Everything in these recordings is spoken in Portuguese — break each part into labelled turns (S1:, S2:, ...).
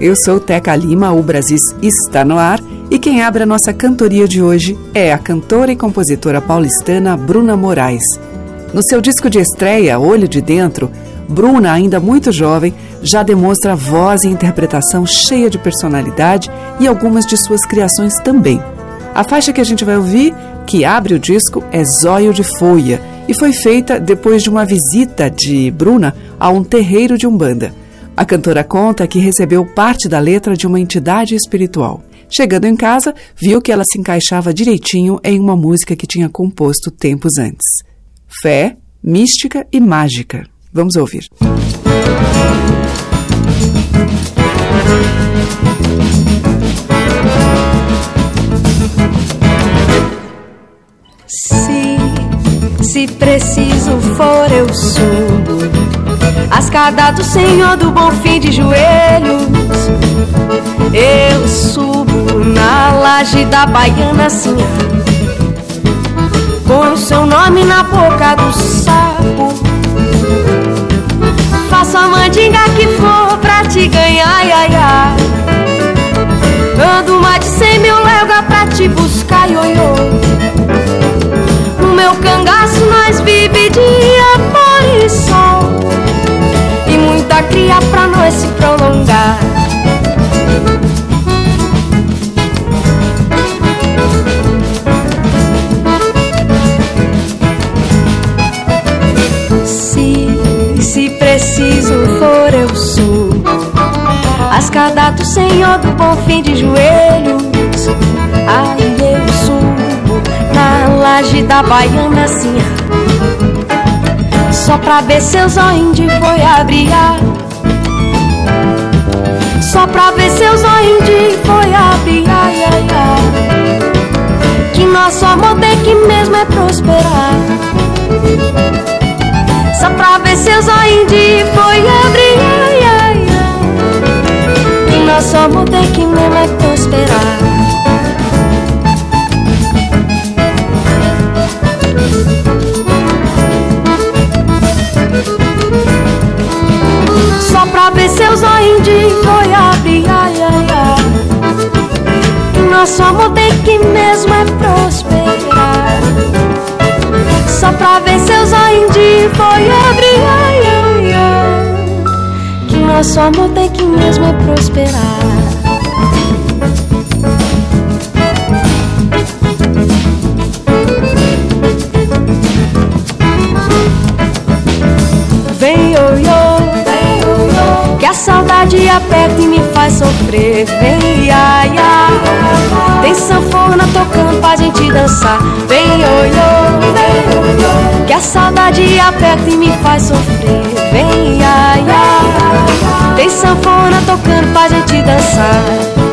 S1: Eu sou Teca Lima, o Brasis está no ar e quem abre a nossa cantoria de hoje é a cantora e compositora paulistana Bruna Moraes. No seu disco de estreia, Olho de Dentro, Bruna, ainda muito jovem, já demonstra voz e interpretação cheia de personalidade e algumas de suas criações também. A faixa que a gente vai ouvir, que abre o disco, é Zóio de Folha e foi feita depois de uma visita de Bruna a um terreiro de Umbanda. A cantora conta que recebeu parte da letra de uma entidade espiritual. Chegando em casa, viu que ela se encaixava direitinho em uma música que tinha composto tempos antes. Fé, mística e mágica. Vamos ouvir.
S2: Se, se preciso for, eu subo a escada do Senhor do Bom Fim de joelhos. Eu subo na laje da baiana assim, com o seu nome na boca do sapo. Faço a mandinga que for pra te ganhar, ai, ai. Ando mais de cem mil léguas pra te buscar, ioiô. No meu cangaço nós vive dia, por e sol E muita cria pra nós se prolongar. Se, se preciso for eu subo A escada do Senhor do Bom Fim de joelhos. Aí eu subo na laje da baiana assim Só pra ver seus olhos de foi abrir Só pra ver seus olhos de ai, ai, ai. Que nosso amor tem que mesmo é prosperar Só pra ver seus olhos de ai, ai, ai. Que nosso amor tem que mesmo é prosperar Só pra ver seus olhos de foi abrir, ai, ai. Que nosso amor tem que mesmo é prosperar. Só pra ver seus olhos de foi abrir, ai, ai, ai. Que nosso amor tem que mesmo é prosperar. Aperta e me faz sofrer. Vem, ai, ai, tem sanfona tocando pra gente dançar. Vem, ioiô, que a saudade aperta e me faz sofrer. Vem, ai, ai, tem sanfona tocando pra gente dançar.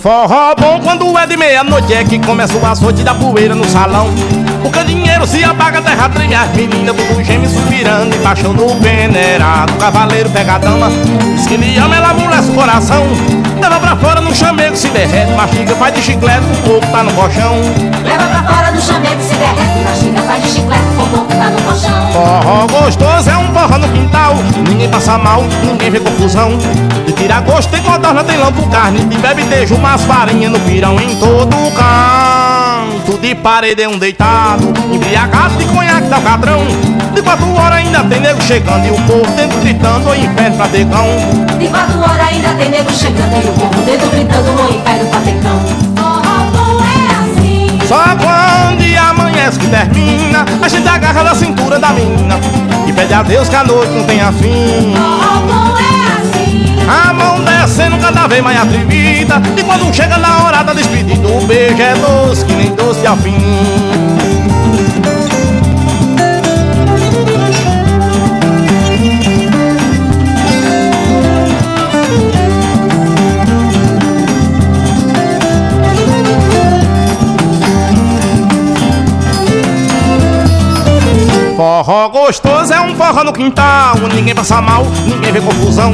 S3: Forró. Bom quando é de meia-noite É que começa o açoite da poeira no salão. Porque dinheiro se apaga, terra treme As meninas tudo geme suspirando Embaixo do venerado Cavaleiro pega a dama Diz que me ama, ela amolece o coração. Leva pra fora no chamego, se derrete Mastiga, faz de chiclete, o corpo tá no colchão.
S4: Leva pra fora do chamego, se derrete Mastiga, faz de chiclete, o corpo tá no colchão.
S3: Forró gostoso é um forró no quintal Ninguém passa mal, ninguém vê confusão. De tirar gosto tem codorna, tem lampo, carne De bebe tejo, umas farinhas no pirão Em todo canto de parede é um deitado Embriagado de conhaque da cadrão De quatro horas ainda tem nego chegando E o povo dentro gritando, o inferno pra decão
S4: De quatro horas ainda tem nego chegando E o povo dentro gritando, o inferno pra decão Forró é assim
S3: Só quando amanhece que termina A gente agarra da cintura da menina E pede a Deus que a noite não tenha fim.
S4: Forró é assim
S3: A mão descendo cada vez mais atrevida E quando chega na hora da despedida O beijo é doce que nem doce ao fim Forró gostoso é um forró no quintal Ninguém passa mal, ninguém vê confusão.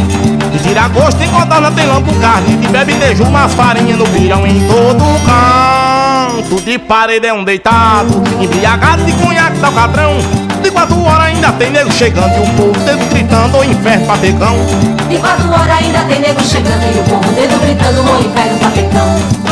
S3: De tirar gosto tem codorna, tem lampo, carne De bebe tejo, umas farinhas no pirão Em todo canto. De parede é um deitado Embriagado de cunhaque tá o cadrão De quatro horas ainda tem nego chegando E o povo dentro gritando, o inferno pra pecão
S4: De quatro horas ainda tem nego chegando E o povo dentro gritando, o inferno pra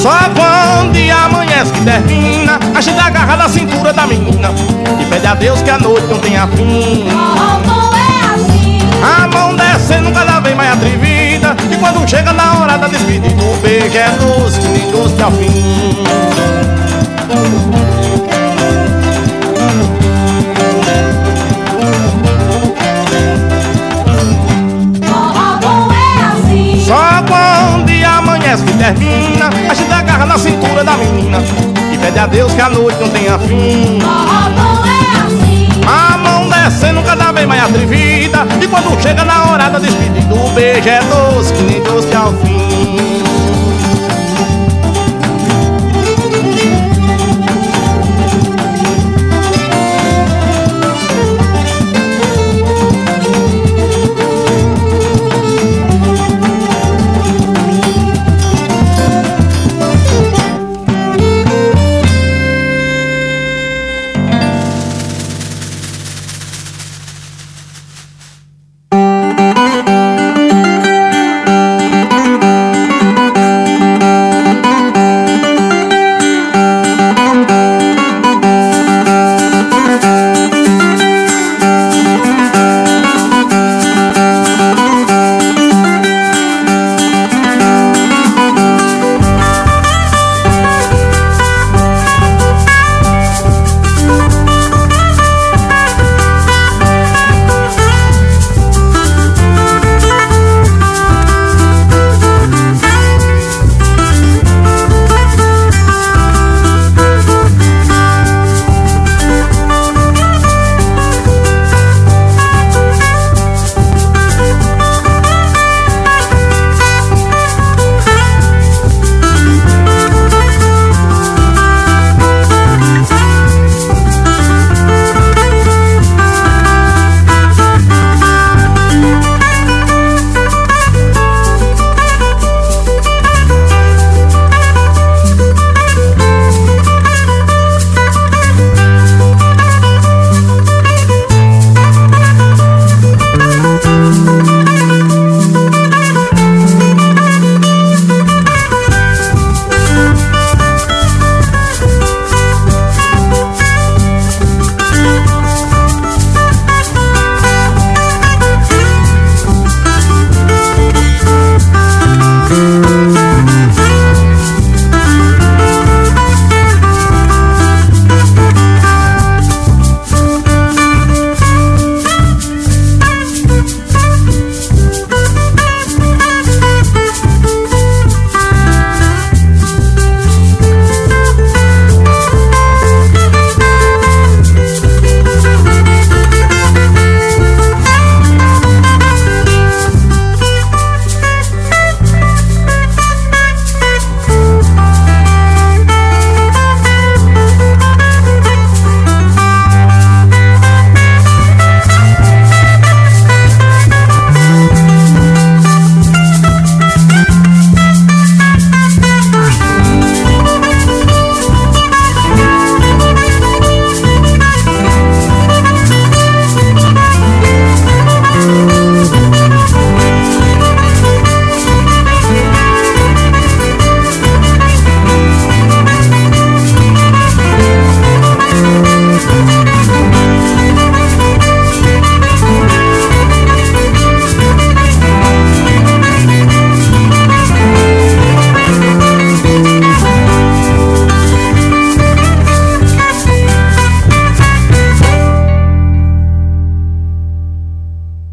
S3: Só quando amanhece que termina. A gente agarra da cintura da menina E pede a Deus que a noite não tenha fim.
S4: Forró é assim
S3: A mão descendo cada vez mais atrevida. E quando chega na hora da despedida O beijo é doce, que nem doce ao fim amanhece que termina A gente agarra na cintura da menina E pede a Deus que a noite não tenha fim.
S4: Forró é assim.
S3: A mão descendo cada vez mais atrevida E quando chega na hora da despedida O beijo é doce, que nem doce ao fim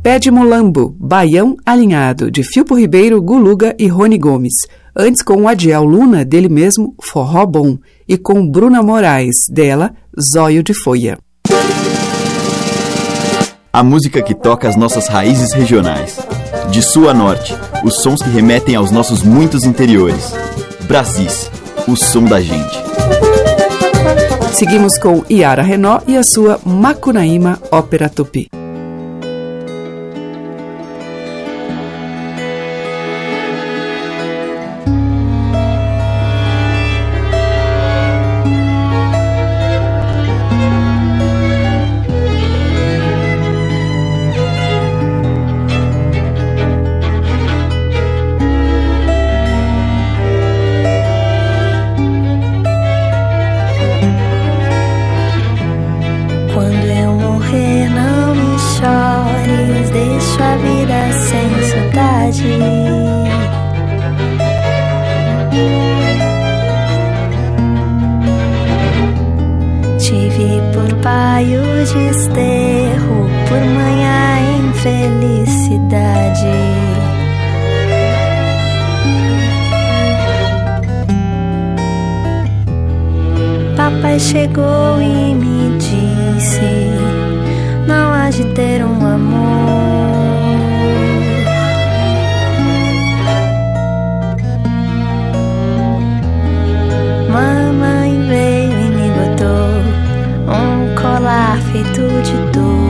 S1: Pé de Mulambo, Baião Alinhado, de Filpo Ribeiro, Guluga e Rony Gomes. Antes com o Adiel Luna, dele mesmo, Forró Bom. E com Bruna Moraes, dela, Zóio de Folha.
S5: A música que toca as nossas raízes regionais. De sul a norte, os sons que remetem aos nossos muitos interiores. Brasis, o som da gente.
S1: Seguimos com Iara Renó e a sua Macunaíma Ópera Tupi.
S6: Feito de dor.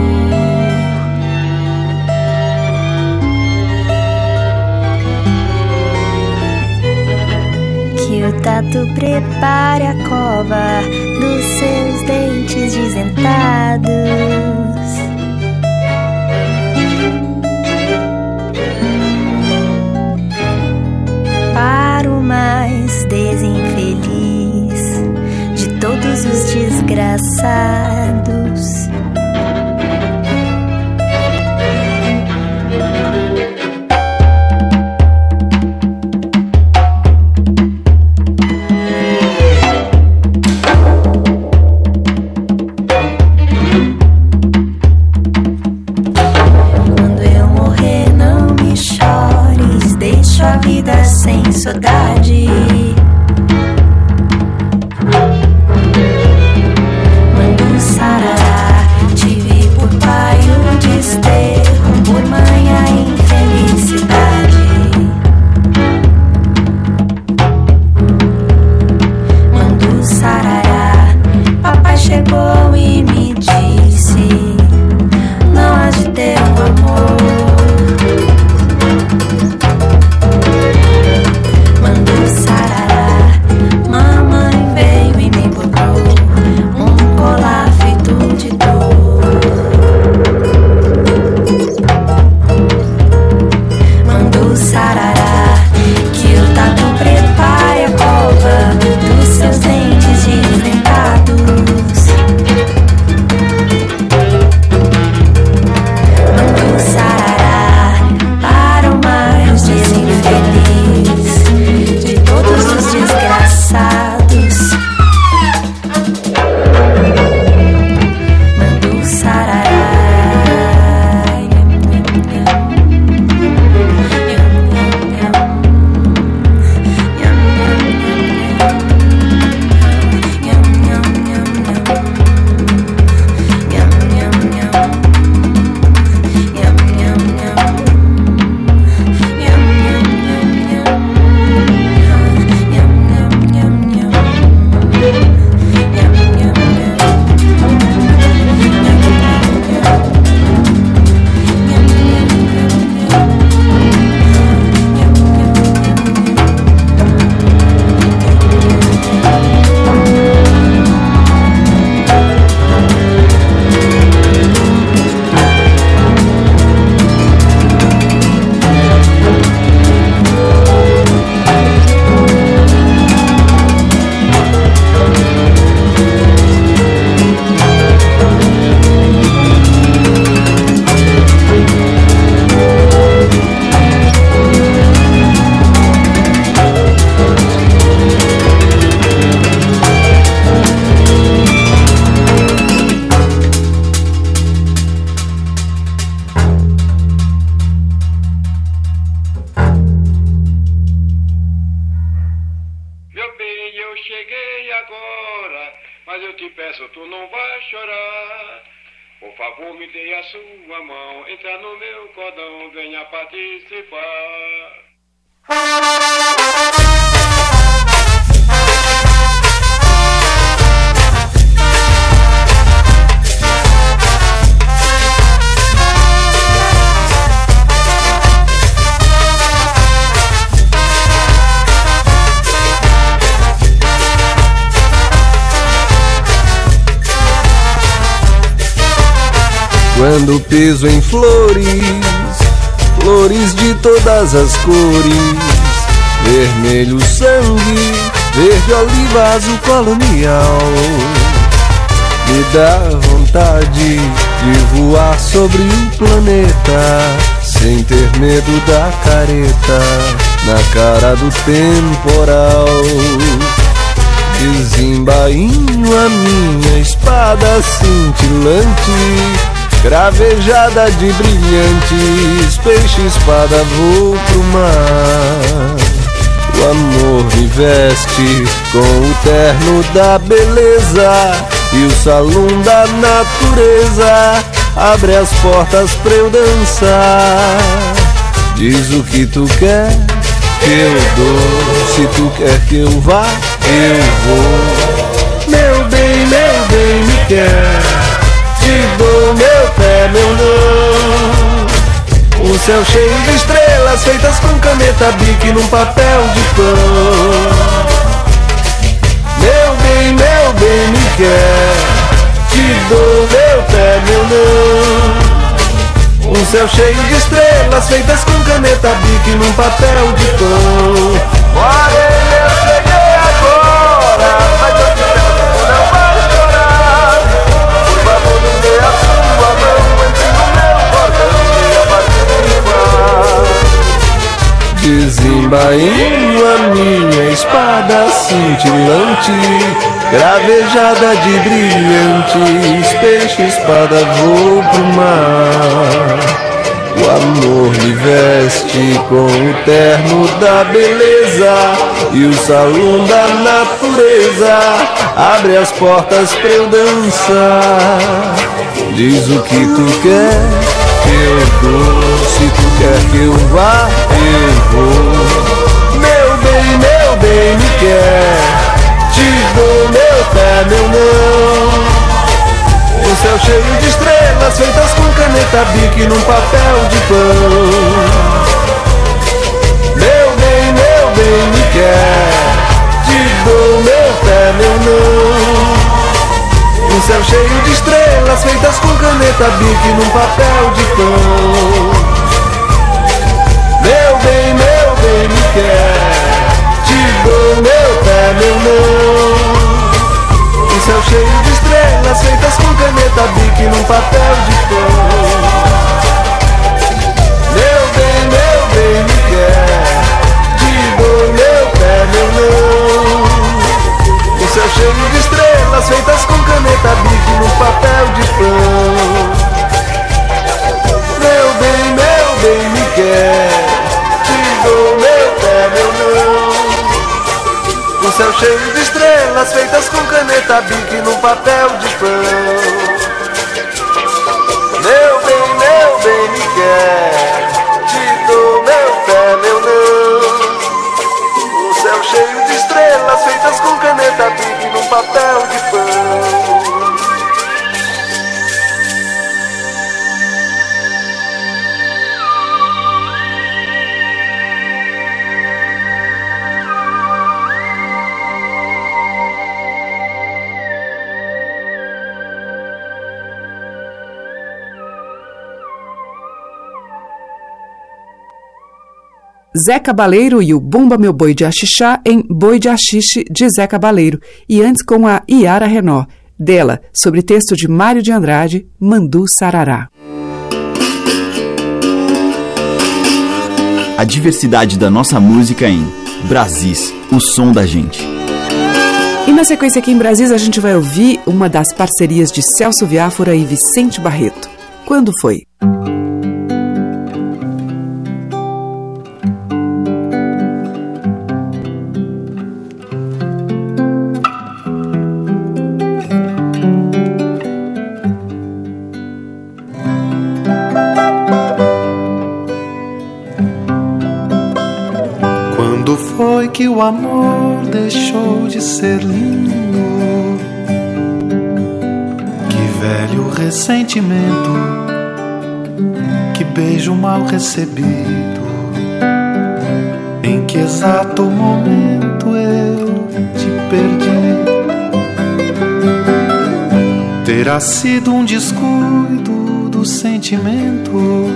S6: Que o tatu prepare a cova dos seus dentes desentados. Para o mais desinfeliz de todos os desgraçados.
S7: Favor, me dê a sua mão, entra no meu cordão, venha participar.
S8: Quando piso em flores, flores de todas as cores, vermelho sangue, verde oliva azul colonial. Me dá vontade de voar sobre o planeta, sem ter medo da careta, na cara do temporal. Desembainho a minha espada cintilante Gravejada de brilhantes peixe, espada, vou pro mar. O amor me veste com o terno da beleza e o salão da natureza abre as portas pra eu dançar. Diz o que tu quer que eu dou, se tu quer que eu vá, eu vou. Meu bem, meu bem, me quer te dou meu pé, meu não. Um céu cheio de estrelas feitas com caneta bique num papel de pão. Meu bem, meu bem, me quer. Te dou meu pé, meu não. Um céu cheio de estrelas feitas com caneta bique num papel de pão. Olha, eu Desembainho a minha espada cintilante, gravejada de brilhantes, peixe espada vou pro mar. O amor me veste com o terno da beleza e o salão da natureza abre as portas pra eu dançar. Diz o que tu quer que eu dou, quer que eu vá, eu vou. Meu bem, meu bem, me quer, te dou meu pé, meu não. Um céu cheio de estrelas feitas com caneta bique num papel de pão. Meu bem, meu bem, me quer, te dou meu pé, meu não. Um céu cheio de estrelas feitas com caneta bique num papel de pão. Quer, te dou meu pé, meu não. Um céu cheio de estrelas feitas com caneta bique num papel de pão. Meu bem, meu bem, me quer, te dou meu pé, meu não. Um céu cheio de estrelas feitas com caneta bique num papel de pão. Céu cheio de estrelas feitas com caneta bique num papel de pão. Meu bem, meu bem, me quer, te dou meu pé, meu não. Um céu cheio de estrelas feitas com caneta bique num papel de pão.
S1: Zé Cabaleiro e o Bumba Meu Boi de Axixá em Boi de Axixe de Zé Cabaleiro e antes com a Iara Renó, dela, sobre texto de Mário de Andrade, Mandu Sarará.
S5: A diversidade da nossa música em Brasis, o som da gente.
S1: E na sequência aqui em Brasis a gente vai ouvir uma das parcerias de Celso Viáfora e Vicente Barreto. Quando foi?
S9: O amor deixou de ser lindo? Que velho ressentimento, que beijo mal recebido, em que exato momento eu te perdi. Terá sido um descuido do sentimento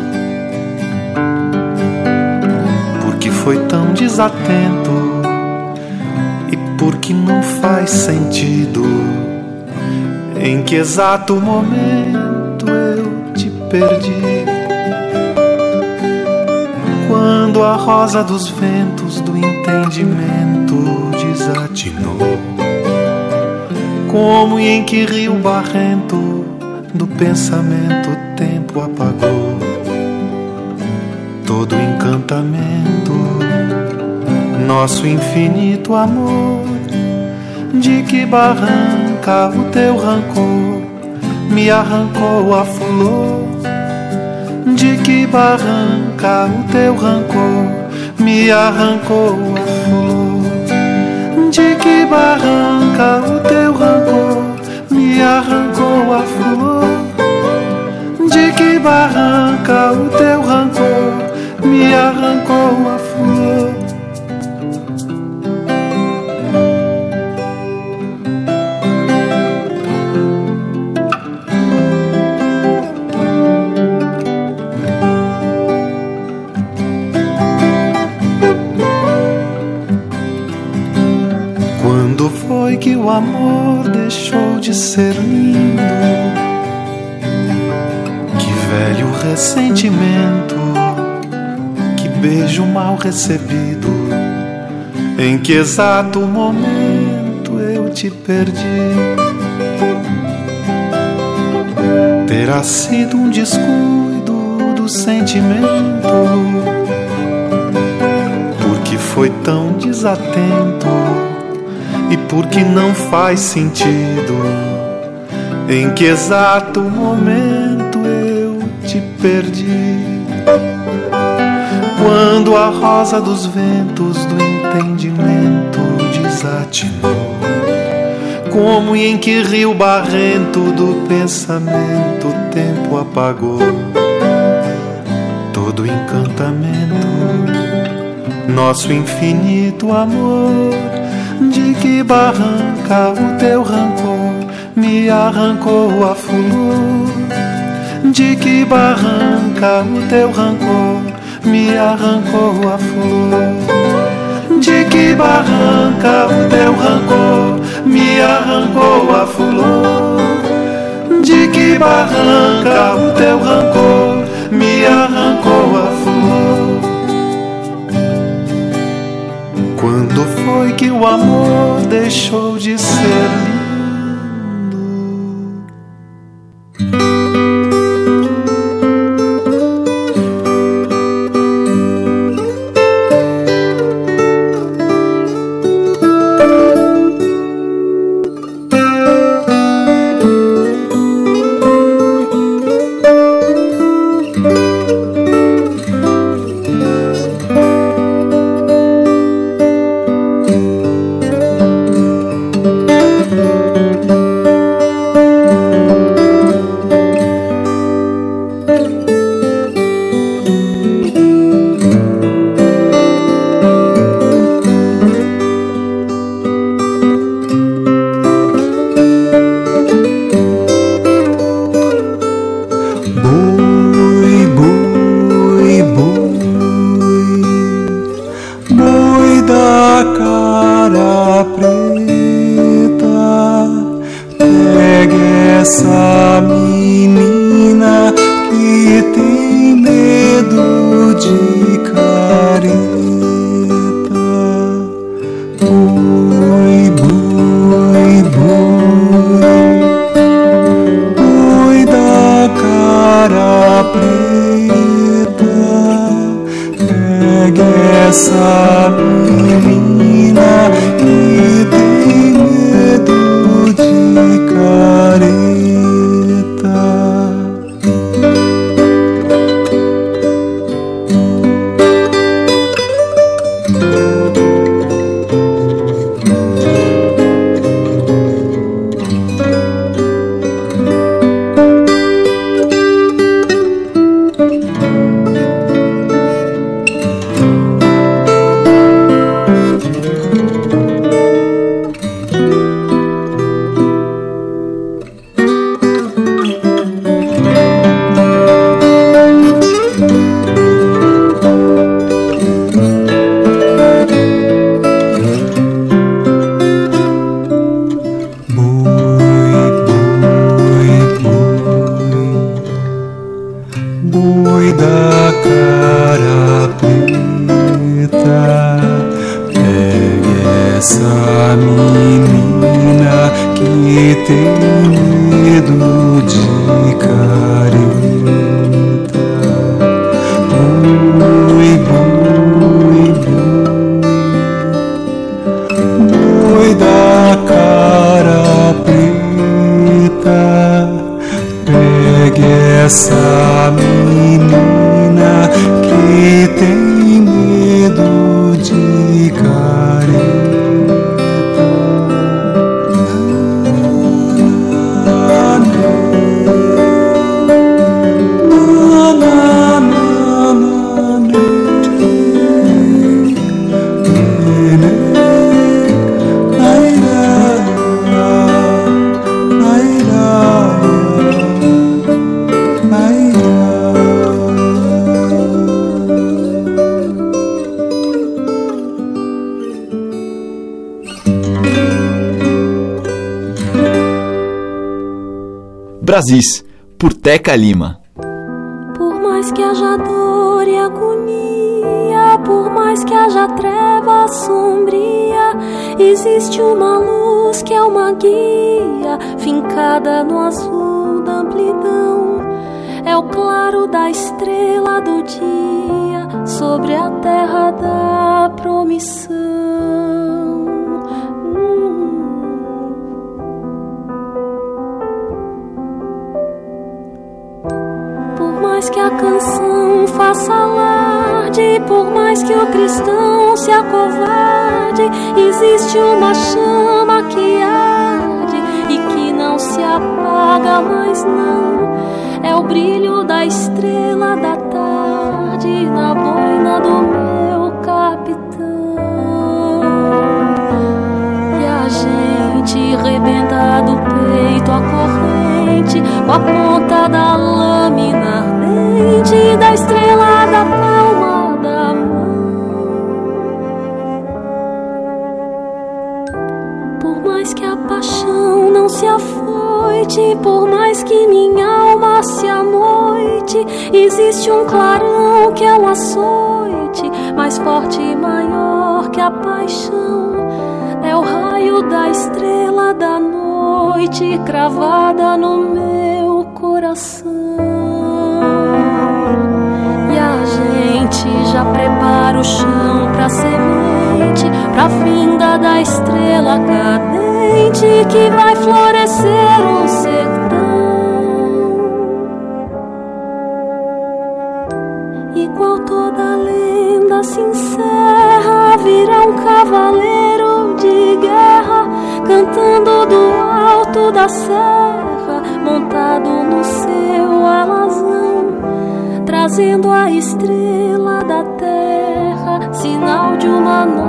S9: foi tão desatento porque não faz sentido em que exato momento eu te perdi. Quando a rosa dos ventos do entendimento desatinou, como e em que rio barrento do pensamento o tempo apagou todo encantamento nosso infinito amor. De que barranca o teu rancor me arrancou a flor? De que barranca o teu rancor me arrancou a flor? De que barranca o teu rancor me arrancou a flor? De que barranca o teu rancor me arrancou a flor? Amor deixou de ser lindo. Que velho ressentimento, que beijo mal recebido. Em que exato momento eu te perdi. Terá sido um descuido do sentimento, porque foi tão desatento e porque não faz sentido? Em que exato momento eu te perdi. Quando a rosa dos ventos do entendimento desatinou, como e em que rio barrento do pensamento o tempo apagou. Todo encantamento, nosso infinito amor de que barranca o teu rancor me arrancou a flor? De que barranca o teu rancor me arrancou a flor? De que barranca o teu rancor me arrancou a flor? De que barranca o teu rancor me arrancou a flor? Quando foi que o amor deixou de ser
S5: Teca Lima.
S10: Por mais que haja dor e agonia, por mais que haja treva sombria, existe uma luz que é uma guia, fincada no azul da amplidão. É o claro da estrela do dia sobre a terra da promissão. Mais que a canção faça alarde, por mais que o cristão se acovarde, existe uma chama que arde e que não se apaga mais não. É o brilho da estrela da tarde na boina do meu capitão. E a gente rebenta do peito a corrente com a ponta da lâmina da estrela da palma da mão. Por mais que a paixão não se afoite, por mais que minha alma se amoite, existe um clarão que é um açoite mais forte e maior que a paixão. É o raio da estrela da noite cravada no meu coração. Gente já prepara o chão pra semente, pra vinda da estrela cadente que vai florescer um sertão. Igual toda lenda se encerra, virá um cavaleiro de guerra cantando do alto da serra, montado no seu alazão, trazendo a estrela da terra, sinal de uma nova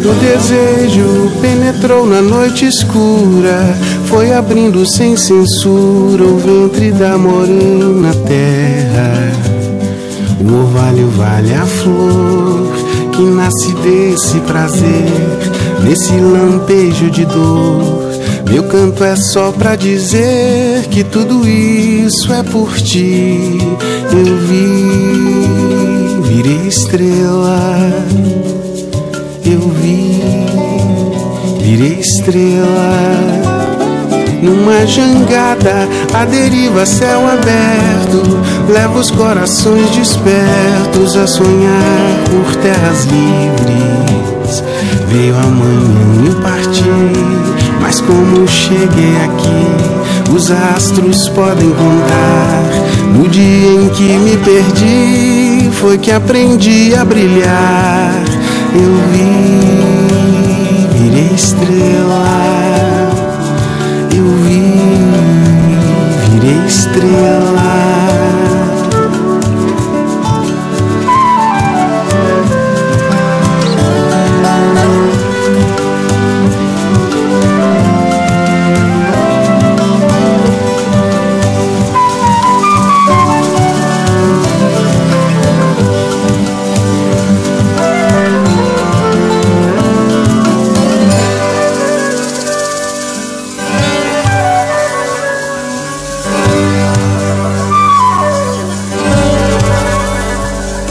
S11: trem do desejo penetrou na noite escura, foi abrindo sem censura o ventre da morena terra. O orvalho vale a flor que nasce desse prazer, nesse lampejo de dor. Meu canto é só pra dizer que tudo isso é por ti. Eu vi, virei estrela. Eu vi, virei estrela. Numa jangada, a deriva, céu aberto, leva os corações despertos a sonhar por terras livres. Veio amanhã e parti, mas como cheguei aqui, os astros podem contar. No dia em que me perdi, foi que aprendi a brilhar. Eu vi, virei estrela. Eu vi, virei estrela.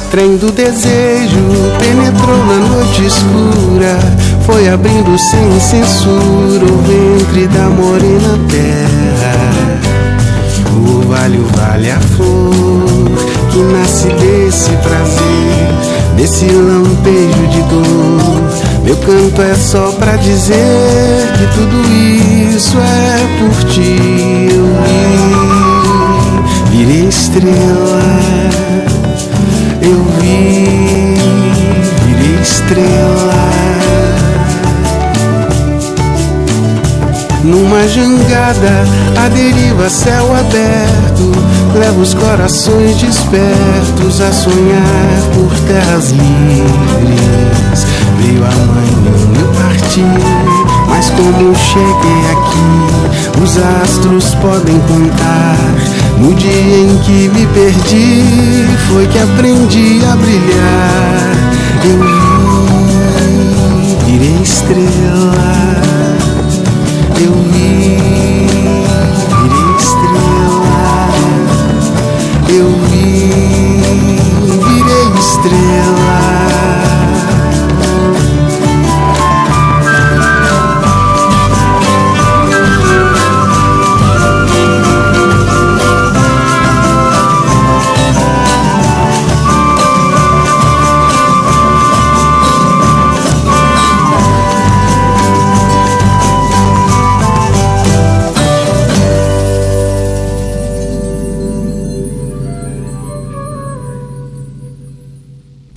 S11: Trem do desejo penetrou na noite escura, foi abrindo sem censura o ventre da morena terra. O orvalho vale a flor que nasce desse prazer, desse lampejo de dor. Meu canto é só pra dizer que tudo isso é por ti. Eu vi, virei estrela. Eu vi, virei estrela. Numa jangada, a deriva, céu aberto, leva os corações despertos a sonhar por terras livres. Veio amanhã eu parti, mas como cheguei aqui, os astros podem contar. No dia em que me perdi, foi que aprendi a brilhar. Eu vi, virei estrela. Eu vi,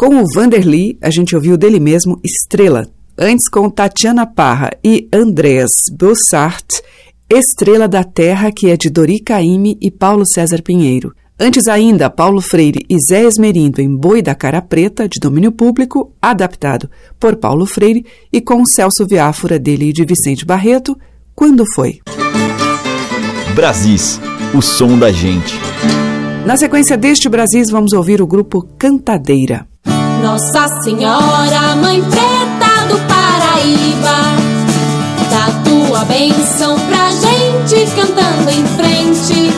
S1: Com o Vanderly, a gente ouviu dele mesmo Estrela. Antes, com Tatiana Parra e Andreas Bossart, Estrela da Terra, que é de Dori Caymmi e Paulo César Pinheiro. Antes ainda, Paulo Freire e Zé Esmerindo em Boi da Cara Preta, de domínio público, adaptado por Paulo Freire e com Celso Viáfora dele e de Vicente Barreto, Quando Foi?
S5: Brasis, o som da gente.
S1: Na sequência deste Brasis, vamos ouvir o grupo Cantadeira.
S4: Nossa Senhora, Mãe Preta do Paraíba, dá tua bênção pra gente cantando em frente.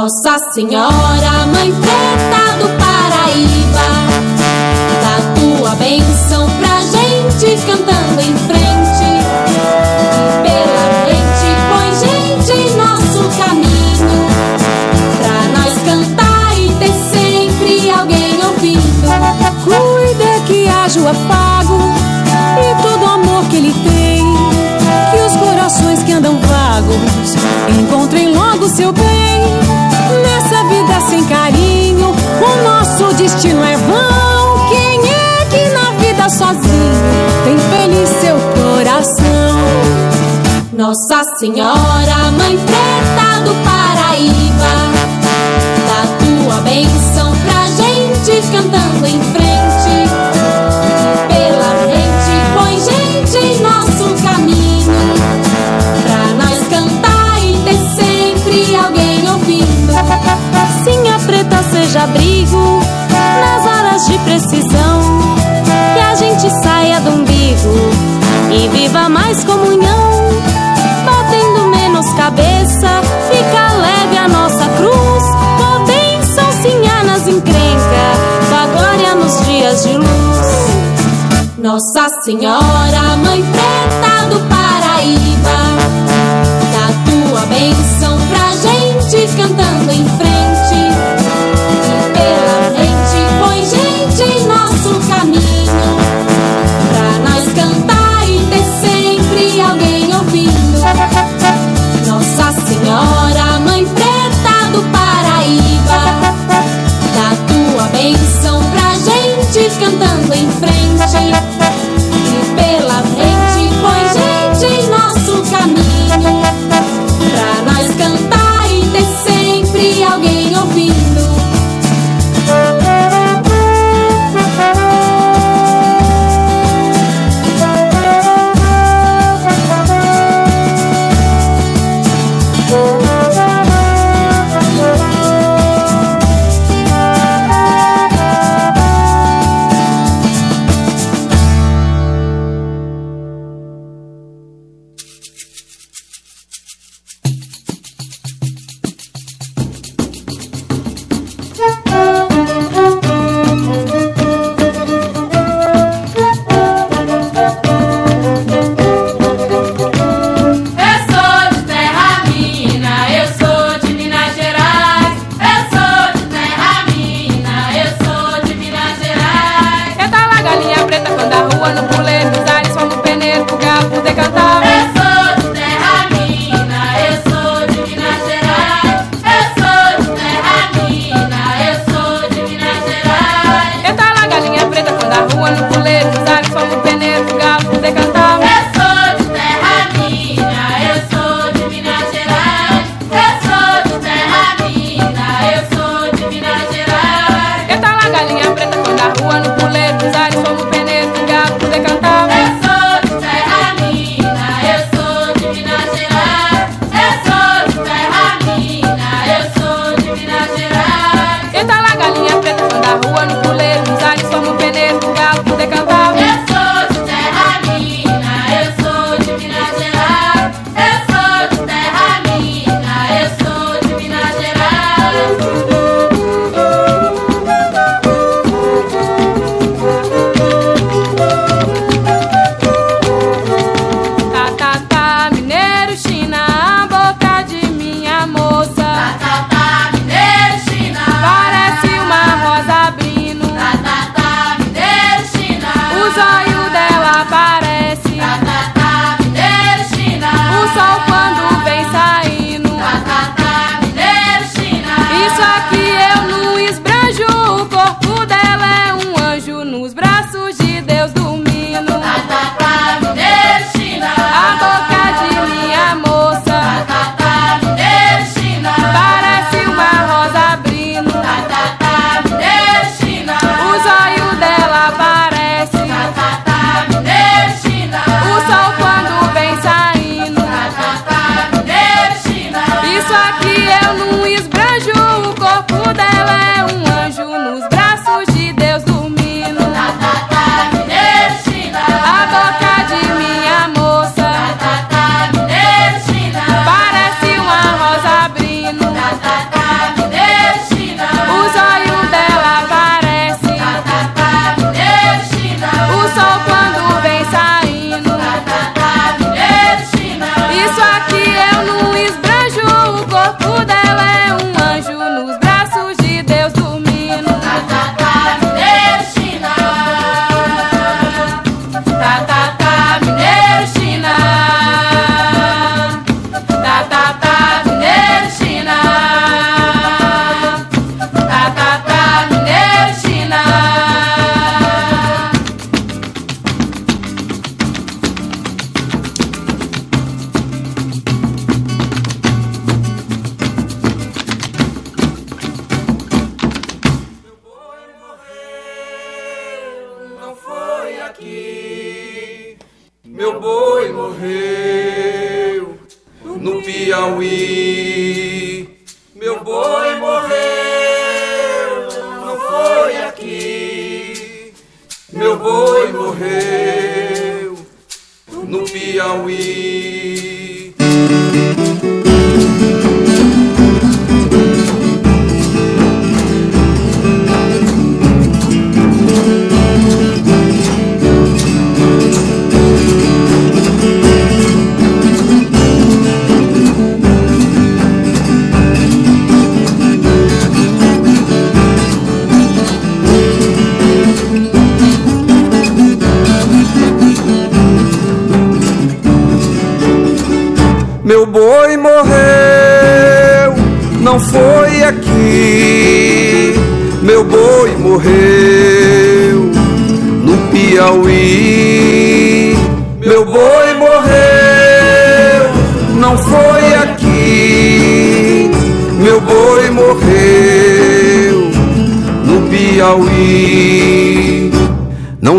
S4: Nossa Senhora, Mãe Preta do Paraíba. Dá tua benção pra gente cantando Nossa Senhora, Mãe Preta do Paraíba, dá tua benção pra gente cantando em frente. Pela frente põe gente em nosso caminho, pra nós cantar e ter sempre alguém ouvindo.
S10: Sim, a preta seja abrigo nas horas de precisão. Que a gente saia do umbigo e viva mais comunhão.
S4: Senhora, Mãe Preta do Paraíba,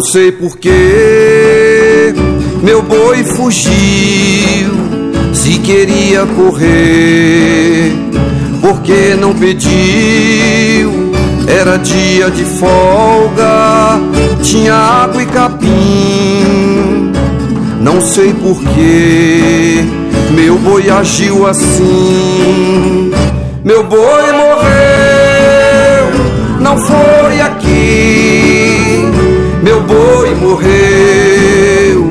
S12: Não sei porquê, meu boi fugiu. Se queria correr, porque não pediu. Era dia de folga, tinha água e capim. Não sei porquê, meu boi agiu assim. Meu boi morreu, não foi aqui. Meu boi morreu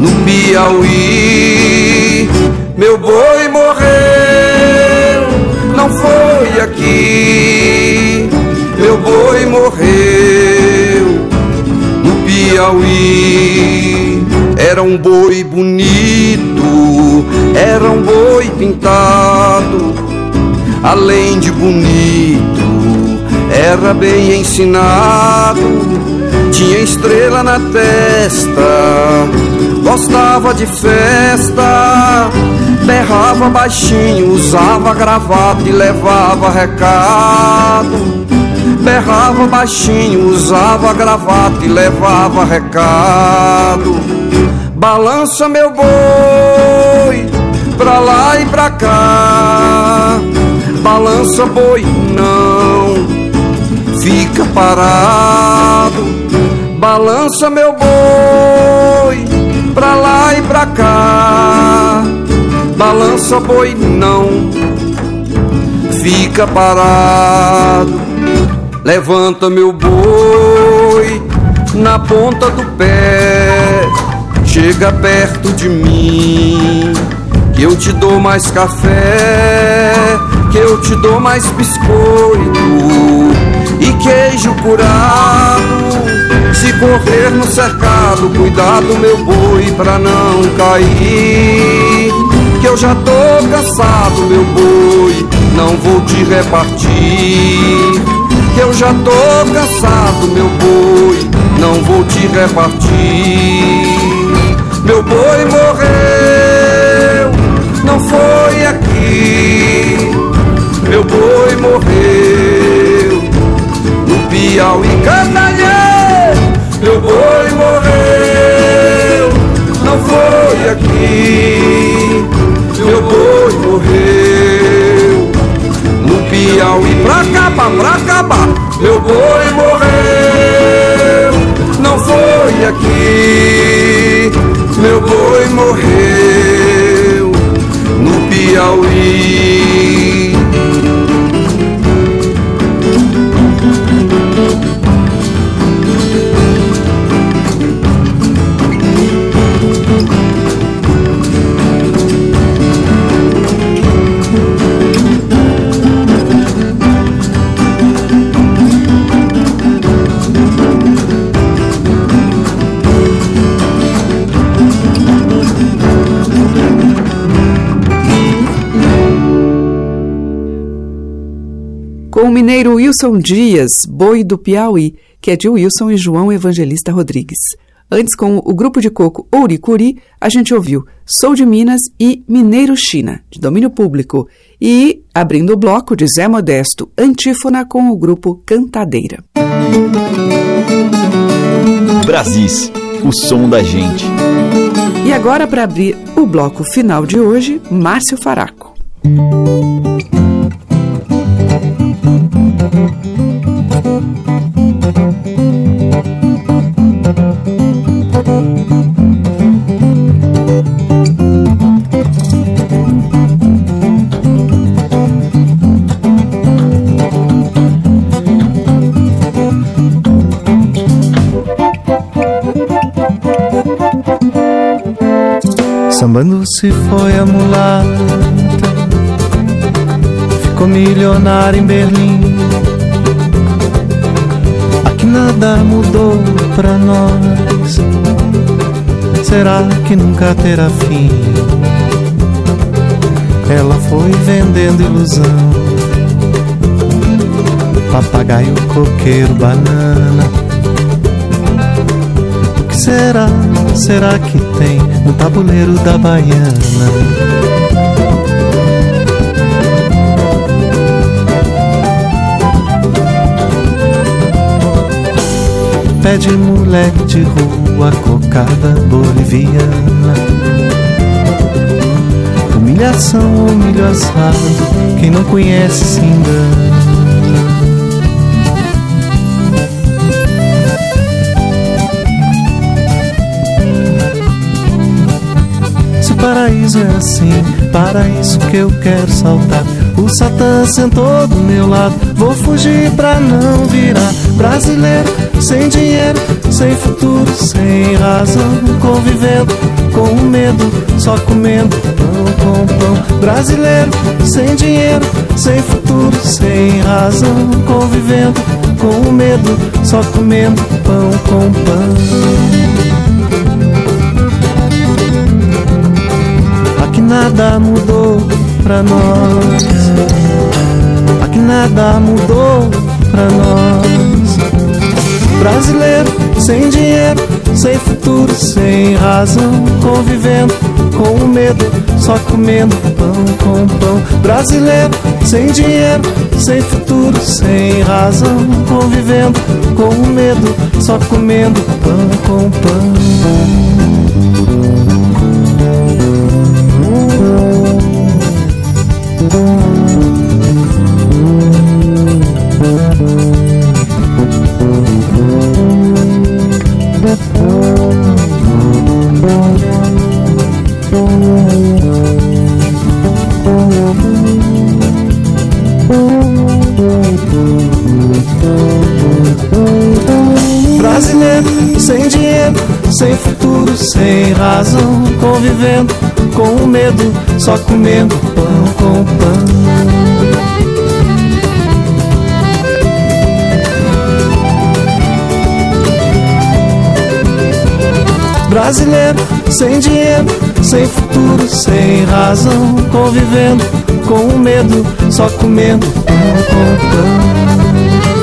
S12: no Piauí. Meu boi morreu, não foi aqui. Meu boi morreu no Piauí. Era um boi bonito, era um boi pintado, além de bonito, era bem ensinado, tinha estrela na testa, gostava de festa, berrava baixinho, usava gravata e levava recado. Berrava baixinho, usava gravata e levava recado. Balança meu boi pra lá e pra cá. Balança boi, não fica parado. Balança meu boi pra lá e pra cá. Balança boi, não fica parado. Levanta meu boi na ponta do pé, chega perto de mim, que eu te dou mais café, que eu te dou mais biscoito e queijo curado. Se correr no cercado, cuidado meu boi pra não cair. Que eu já tô cansado, meu boi, não vou te repartir que eu já tô cansado, meu boi, não vou te repartir. Meu boi morreu, não foi aqui. Meu boi morreu no Piauí, canalha. Boi morreu, não foi aqui. Meu boi morreu no Piauí, pra acabar, pra acabar. Meu boi morreu, não foi aqui. Meu boi morreu no Piauí.
S1: Wilson Dias, Boi do Piauí, que é de Wilson e João Evangelista Rodrigues. Antes, com o grupo de coco Ouricuri, a gente ouviu Sou de Minas e Mineiro China, de domínio público. E, abrindo o bloco de Zé Modesto, Antífona com o grupo Cantadeira.
S5: Brasis, o som da gente.
S1: E agora, para abrir o bloco final de hoje, Márcio Faraco.
S9: Se foi a mulata, ficou milionária em Berlim. Aqui nada mudou pra nós. Será que nunca terá fim? Ela foi vendendo ilusão. Papagaio, coqueiro, banana. O que será será que tem no tabuleiro da baiana? Pé de moleque de rua, cocada boliviana. Humilhação, humilho assado, quem não conhece se engana. paraíso é assim, paraíso que eu quero saltar. O Satã sentou do meu lado, vou fugir pra não virar brasileiro, sem dinheiro, sem futuro, sem razão, convivendo com o medo, só comendo pão com pão. Brasileiro, sem dinheiro, sem futuro, sem razão, convivendo com o medo, só comendo pão com pão. Aqui nada mudou pra nós. Aqui nada mudou pra nós. Brasileiro sem dinheiro, sem futuro, sem razão, convivendo com o medo, só comendo pão com pão. Brasileiro sem dinheiro, sem futuro, sem razão, convivendo com o medo, só comendo pão com pão. razão, convivendo com o medo, só comendo pão com pão. brasileiro, sem dinheiro, sem futuro, sem razão, convivendo com o medo, só comendo pão com pão.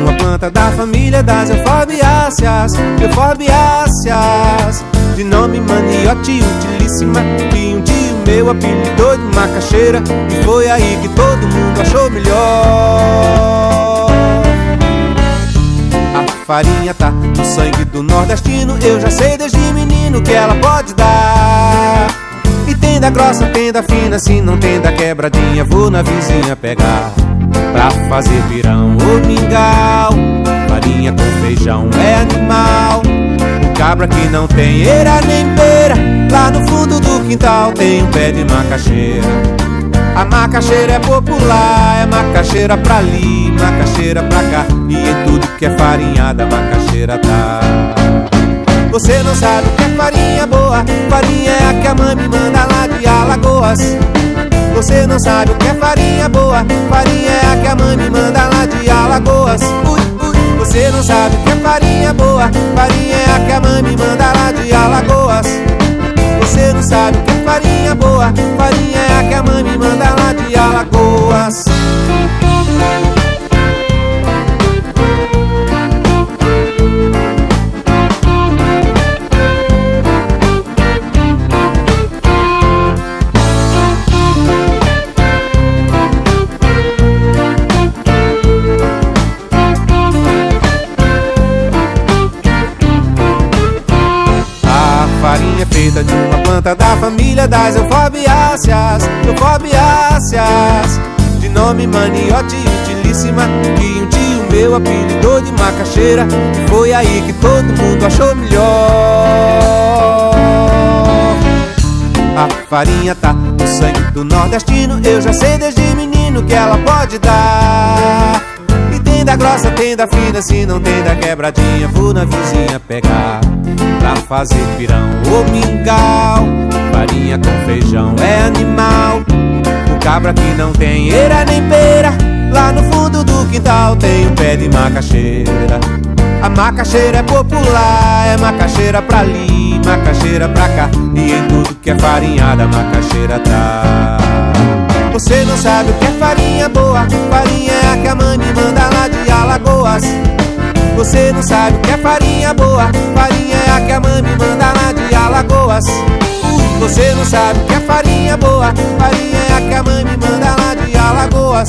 S13: Uma planta da família das euforbiáceas, euforbiáceas, de nome maniote utilíssima, que um dia o meu apelidou de macaxeira, e foi aí que todo mundo achou melhor. A farinha tá no sangue do nordestino, eu já sei desde menino que ela pode dar. E tem da grossa, tem da fina, se não tem da quebradinha, vou na vizinha pegar. Pra fazer pirão ou mingau Farinha com feijão é animal O cabra que não tem eira nem beira Lá no fundo do quintal tem um pé de macaxeira A macaxeira é popular, é macaxeira pra ali, macaxeira pra cá. E em tudo que é farinhada, macaxeira tá. Você não sabe o que é farinha boa, farinha é a que a mãe me manda lá de Alagoas. Você não sabe o que é farinha boa, farinha é a que a mãe me manda lá de Alagoas. Ui, ui. Você não sabe o que é farinha boa, farinha é a que a mãe me manda lá de Alagoas. Você não sabe o que é farinha boa, farinha é a que a mãe me manda lá de Alagoas. De uma planta da família das eufobiáceas, eufobiáceas, de nome maniote utilíssima, que um tio meu apelidou de macaxeira, e foi aí que todo mundo achou melhor. A farinha tá no sangue do nordestino, eu já sei desde menino que ela pode dar. Tem da grossa, tem da fina, se não tem da quebradinha, vou na vizinha pegar pra fazer pirão ou mingau. Farinha com feijão é animal. O cabra que não tem eira nem beira. Lá no fundo do quintal tem um pé de macaxeira. A macaxeira é popular, é macaxeira pra ali, macaxeira pra cá. E em tudo que é farinhada, macaxeira tá. Você não sabe o que é farinha boa, farinha é a que a mãe me manda lá de Alagoas. Você não sabe o que é farinha boa. Farinha é a que a mãe me manda lá de Alagoas. Você não sabe o que é farinha boa. Farinha é a que a mãe me manda lá de Alagoas.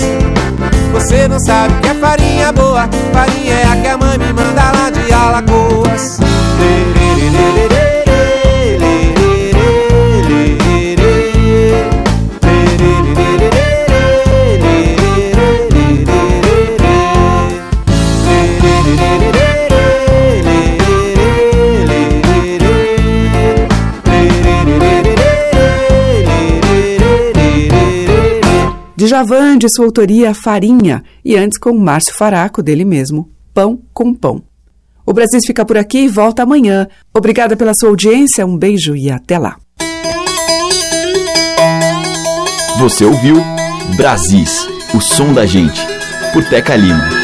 S13: Você não sabe o que é farinha boa. Farinha é a que a mãe me manda lá de Alagoas
S1: Djavan, de sua autoria Farinha, e antes com Márcio Faraco, dele mesmo, Pão com Pão. O Brasil fica por aqui e volta amanhã. Obrigada pela sua audiência, um beijo e até lá.
S5: Você ouviu Brasis, o som da gente, por Teca Lima.